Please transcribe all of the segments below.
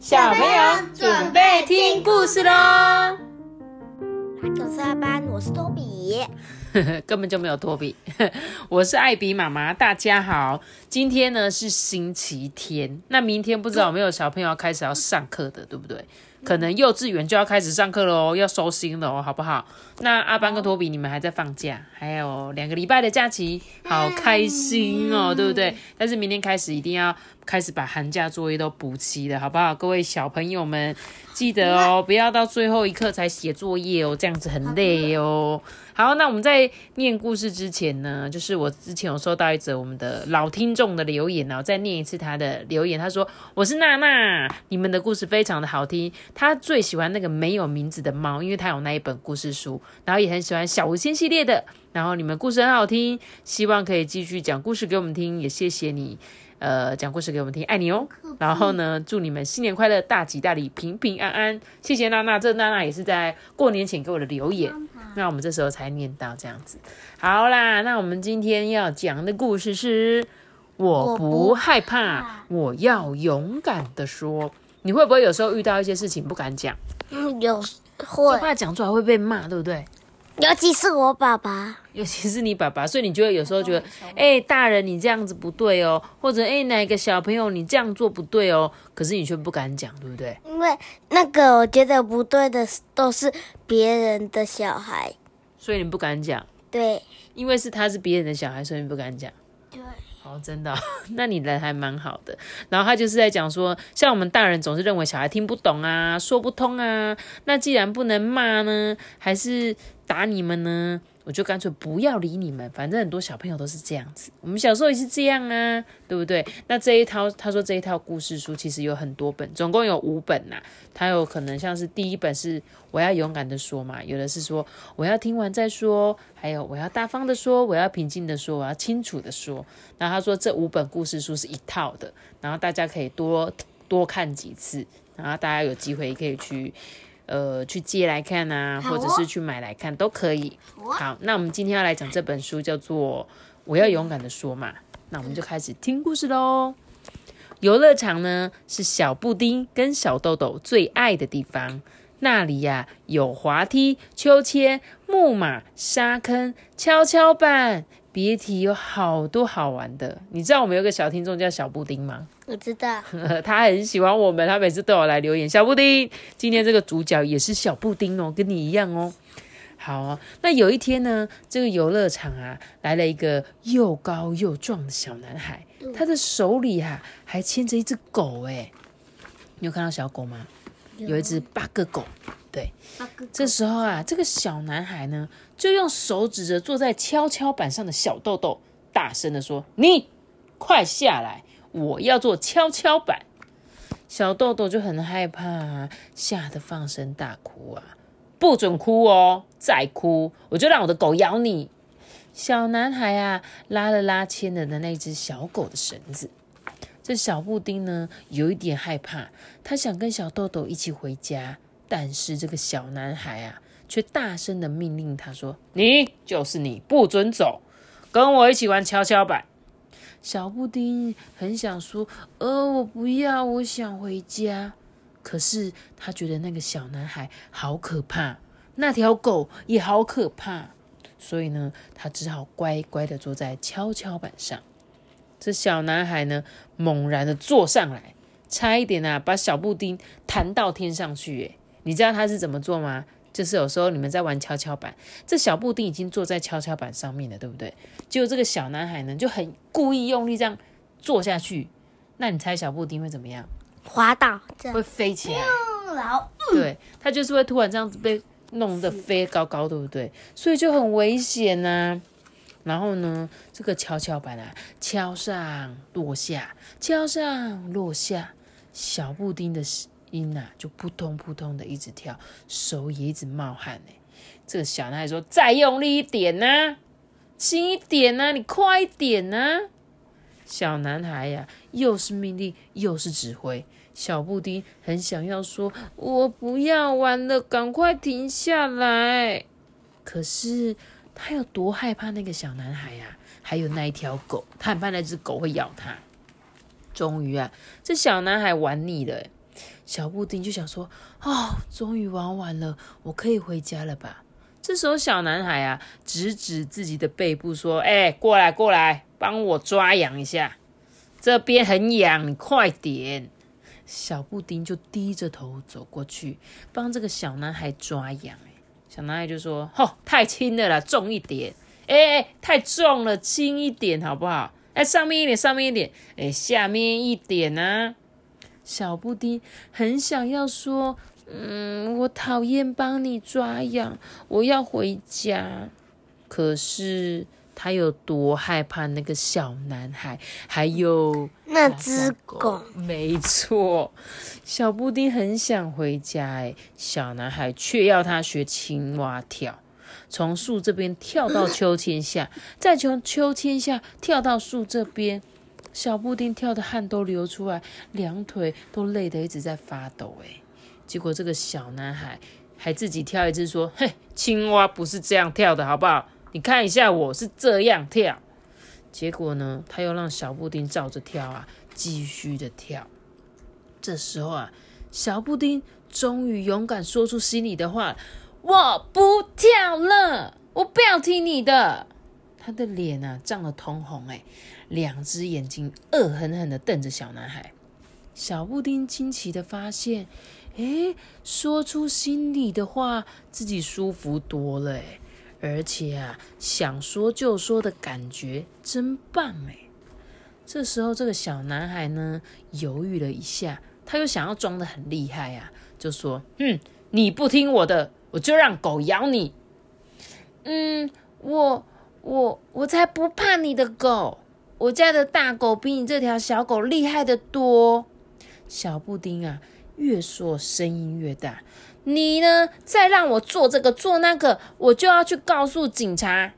小朋友准备听故事喽！九四二班，我是托比。根本就没有托比，我是艾比妈妈。大家好，今天呢是星期天，那明天不知道有没有小朋友要开始要上课的，对不对？可能幼稚园就要开始上课了哦，要收心了哦，好不好？那阿班跟托比，你们还在放假，还有两个礼拜的假期，好开心哦，对不对？但是明天开始一定要开始把寒假作业都补齐了，好不好？各位小朋友们，记得哦，不要到最后一刻才写作业哦，这样子很累哦。好，那我们在念故事之前呢，就是我之前有收到一则我们的老听众的留言哦，再念一次他的留言。他说：“我是娜娜，你们的故事非常的好听。他最喜欢那个没有名字的猫，因为他有那一本故事书，然后也很喜欢小无仙系列的。然后你们故事很好听，希望可以继续讲故事给我们听，也谢谢你。”呃，讲故事给我们听，爱你哦。然后呢，祝你们新年快乐，大吉大利，平平安安。谢谢娜娜，这娜娜也是在过年前给我的留言，那我们这时候才念到这样子。好啦，那我们今天要讲的故事是：我不害怕，我要勇敢的说。你会不会有时候遇到一些事情不敢讲？嗯，有会，怕讲出来会被骂，对不对？尤其是我爸爸，尤其是你爸爸，所以你就会有时候觉得，哎，大人你这样子不对哦，或者哎，哪个小朋友你这样做不对哦，可是你却不敢讲，对不对？因为那个我觉得不对的都是别人的小孩，所以你不敢讲。对，因为是他是别人的小孩，所以你不敢讲。对，哦，真的，那你人还蛮好的。然后他就是在讲说，像我们大人总是认为小孩听不懂啊，说不通啊，那既然不能骂呢，还是。打你们呢，我就干脆不要理你们。反正很多小朋友都是这样子，我们小时候也是这样啊，对不对？那这一套，他说这一套故事书其实有很多本，总共有五本呐。他有可能像是第一本是我要勇敢的说嘛，有的是说我要听完再说，还有我要大方的说，我要平静的说，我要清楚的说。那他说这五本故事书是一套的，然后大家可以多多看几次，然后大家有机会也可以去。呃，去借来看啊，或者是去买来看都可以。好，那我们今天要来讲这本书，叫做《我要勇敢的说》嘛。那我们就开始听故事喽。游乐场呢，是小布丁跟小豆豆最爱的地方。那里呀，有滑梯、秋千、木马、沙坑、跷跷板。别提有好多好玩的，你知道我们有个小听众叫小布丁吗？我知道，他很喜欢我们，他每次都有来留言。小布丁，今天这个主角也是小布丁哦，跟你一样哦。好，那有一天呢，这个游乐场啊，来了一个又高又壮的小男孩，他的手里啊还牵着一只狗，哎，你有看到小狗吗？有一只八个狗。对，这时候啊，这个小男孩呢，就用手指着坐在跷跷板上的小豆豆，大声的说：“你快下来，我要做跷跷板。”小豆豆就很害怕，啊吓得放声大哭啊！不准哭哦，再哭我就让我的狗咬你！小男孩啊，拉了拉牵着的那只小狗的绳子。这小布丁呢，有一点害怕，他想跟小豆豆一起回家。但是这个小男孩啊，却大声的命令他说：“你就是你，不准走，跟我一起玩跷跷板。”小布丁很想说：“呃，我不要，我想回家。”可是他觉得那个小男孩好可怕，那条狗也好可怕，所以呢，他只好乖乖的坐在跷跷板上。这小男孩呢，猛然的坐上来，差一点啊，把小布丁弹到天上去，诶你知道他是怎么做吗？就是有时候你们在玩跷跷板，这小布丁已经坐在跷跷板上面了，对不对？结果这个小男孩呢，就很故意用力这样坐下去。那你猜小布丁会怎么样？滑倒，会飞起来。对，他就是会突然这样子被弄得飞高高，对不对？所以就很危险呐。然后呢，这个跷跷板啊，敲上落下，敲上落下，小布丁的。音呐就扑通扑通的一直跳，手也一直冒汗呢。这个小男孩说：“再用力一点呐，轻一点呐，你快一点呐。”小男孩呀，又是命令又是指挥。小布丁很想要说：“我不要玩了，赶快停下来。”可是他有多害怕那个小男孩呀？还有那一条狗，他很怕那只狗会咬他。终于啊，这小男孩玩腻了。小布丁就想说：“哦，终于玩完了，我可以回家了吧？”这时候，小男孩啊，指指自己的背部说：“哎，过来，过来，帮我抓痒一下，这边很痒，你快点。”小布丁就低着头走过去，帮这个小男孩抓痒。哎，小男孩就说：“吼，太轻了啦，重一点。哎，太重了，轻一点好不好？哎，上面一点，上面一点，哎，下面一点啊。”小布丁很想要说：“嗯，我讨厌帮你抓痒，我要回家。”可是他有多害怕那个小男孩，还有那只狗。没错，小布丁很想回家，哎，小男孩却要他学青蛙跳，从树这边跳到秋千下，再从秋千下跳到树这边。小布丁跳的汗都流出来，两腿都累得一直在发抖。哎，结果这个小男孩还自己跳一次，说：“嘿，青蛙不是这样跳的，好不好？你看一下，我是这样跳。”结果呢，他又让小布丁照着跳啊，继续的跳。这时候啊，小布丁终于勇敢说出心里的话：“我不跳了，我不要听你的。”他的脸啊涨得通红，哎。两只眼睛恶狠狠的瞪着小男孩，小布丁惊奇的发现，诶，说出心里的话，自己舒服多了，诶，而且啊，想说就说的感觉真棒，诶。这时候，这个小男孩呢，犹豫了一下，他又想要装的很厉害啊，就说：“嗯，你不听我的，我就让狗咬你。”嗯，我我我才不怕你的狗。我家的大狗比你这条小狗厉害的多。小布丁啊，越说声音越大。你呢，再让我做这个做那个，我就要去告诉警察。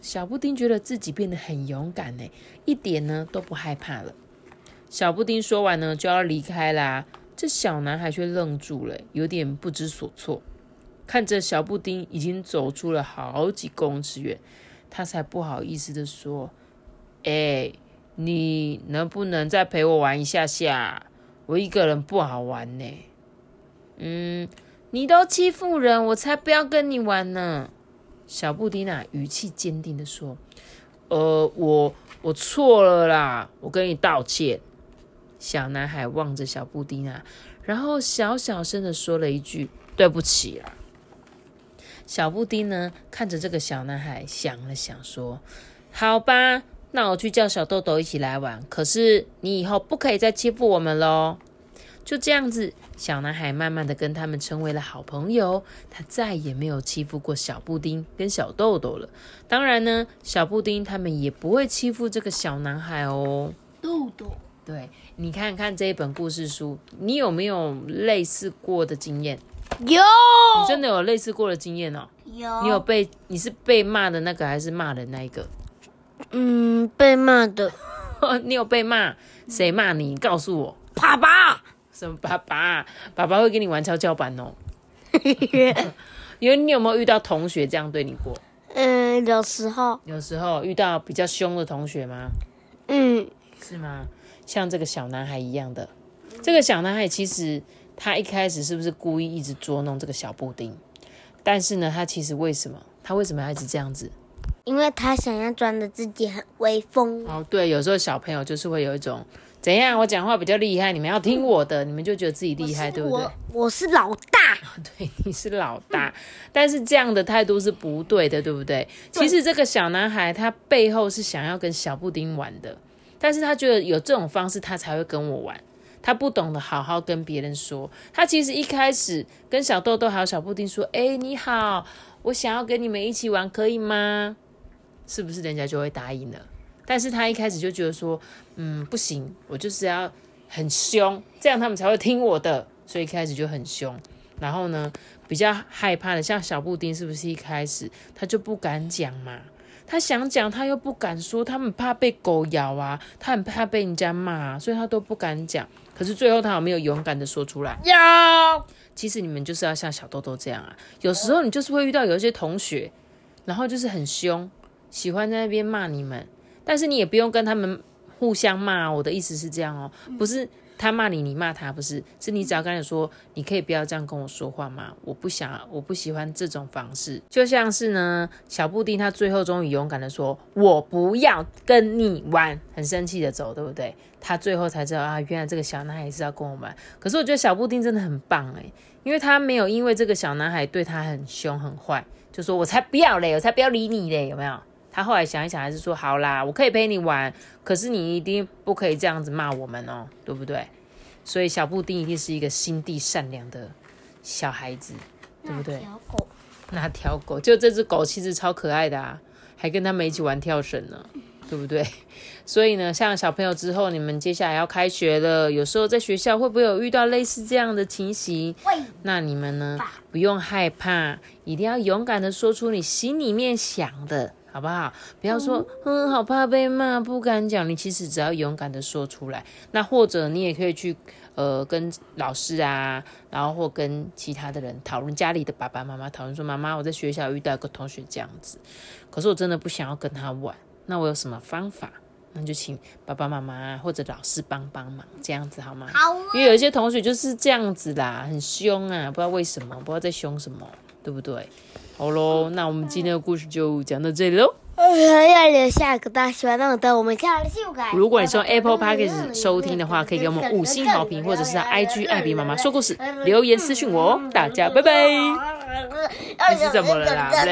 小布丁觉得自己变得很勇敢呢，一点呢都不害怕了。小布丁说完呢，就要离开啦。这小男孩却愣住了，有点不知所措，看着小布丁已经走出了好几公尺远，他才不好意思的说。哎，你能不能再陪我玩一下下？我一个人不好玩呢。嗯，你都欺负人，我才不要跟你玩呢。小布丁啊，语气坚定的说：“呃，我我错了啦，我跟你道歉。”小男孩望着小布丁啊，然后小小声的说了一句：“对不起啦。”小布丁呢，看着这个小男孩，想了想说：“好吧。”那我去叫小豆豆一起来玩，可是你以后不可以再欺负我们喽。就这样子，小男孩慢慢的跟他们成为了好朋友，他再也没有欺负过小布丁跟小豆豆了。当然呢，小布丁他们也不会欺负这个小男孩哦。豆豆，对你看看这一本故事书，你有没有类似过的经验？有，你真的有类似过的经验哦。有，你有被你是被骂的那个，还是骂的那一个？嗯，被骂的，你有被骂？谁骂你？告诉我。爸爸？什么爸爸？爸爸会跟你玩跷跷板哦。因为你有没有遇到同学这样对你过？嗯，有时候。有时候遇到比较凶的同学吗？嗯，是吗？像这个小男孩一样的。这个小男孩其实他一开始是不是故意一直捉弄这个小布丁？但是呢，他其实为什么？他为什么要一直这样子？因为他想要装的自己很威风哦，对，有时候小朋友就是会有一种怎样，我讲话比较厉害，你们要听我的，你们就觉得自己厉害，对不对？我是老大，对，你是老大，但是这样的态度是不对的，对不对？其实这个小男孩他背后是想要跟小布丁玩的，但是他觉得有这种方式他才会跟我玩，他不懂得好好跟别人说。他其实一开始跟小豆豆还有小布丁说：“哎，你好，我想要跟你们一起玩，可以吗？”是不是人家就会答应了？但是他一开始就觉得说，嗯，不行，我就是要很凶，这样他们才会听我的，所以一开始就很凶。然后呢，比较害怕的，像小布丁，是不是一开始他就不敢讲嘛？他想讲，他又不敢说，他们怕被狗咬啊，他很怕被人家骂，所以他都不敢讲。可是最后他有没有勇敢的说出来？有。其实你们就是要像小豆豆这样啊，有时候你就是会遇到有一些同学，然后就是很凶。喜欢在那边骂你们，但是你也不用跟他们互相骂。我的意思是这样哦，不是他骂你，你骂他，不是？是你只要跟他说，你可以不要这样跟我说话吗？我不想，我不喜欢这种方式。就像是呢，小布丁他最后终于勇敢的说，我不要跟你玩，很生气的走，对不对？他最后才知道啊，原来这个小男孩是要跟我玩。可是我觉得小布丁真的很棒诶，因为他没有因为这个小男孩对他很凶很坏，就说我才不要嘞，我才不要理你嘞，有没有？他后来想一想，还是说好啦，我可以陪你玩，可是你一定不可以这样子骂我们哦，对不对？所以小布丁一定是一个心地善良的小孩子，对不对？条狗，那条狗就这只狗其实超可爱的啊，还跟他们一起玩跳绳呢，对不对？所以呢，像小朋友之后，你们接下来要开学了，有时候在学校会不会有遇到类似这样的情形？那你们呢，不用害怕，一定要勇敢的说出你心里面想的。好不好？不要说，嗯，好怕被骂，不敢讲。你其实只要勇敢的说出来，那或者你也可以去，呃，跟老师啊，然后或跟其他的人讨论，家里的爸爸妈妈讨论说，妈妈，我在学校遇到一个同学这样子，可是我真的不想要跟他玩，那我有什么方法？那就请爸爸妈妈或者老师帮帮忙，这样子好吗？好，因为有一些同学就是这样子啦，很凶啊，不知道为什么，不知道在凶什么，对不对？好喽，那我们今天的故事就讲到这里喽。要留下一个大喜欢，那我等我们下。如果你是用 Apple Podcast 收听的话，可以给我们五星好评，或者是在 IG 艾比妈妈说故事留言私讯我哦。大家拜拜。你是怎么了啦？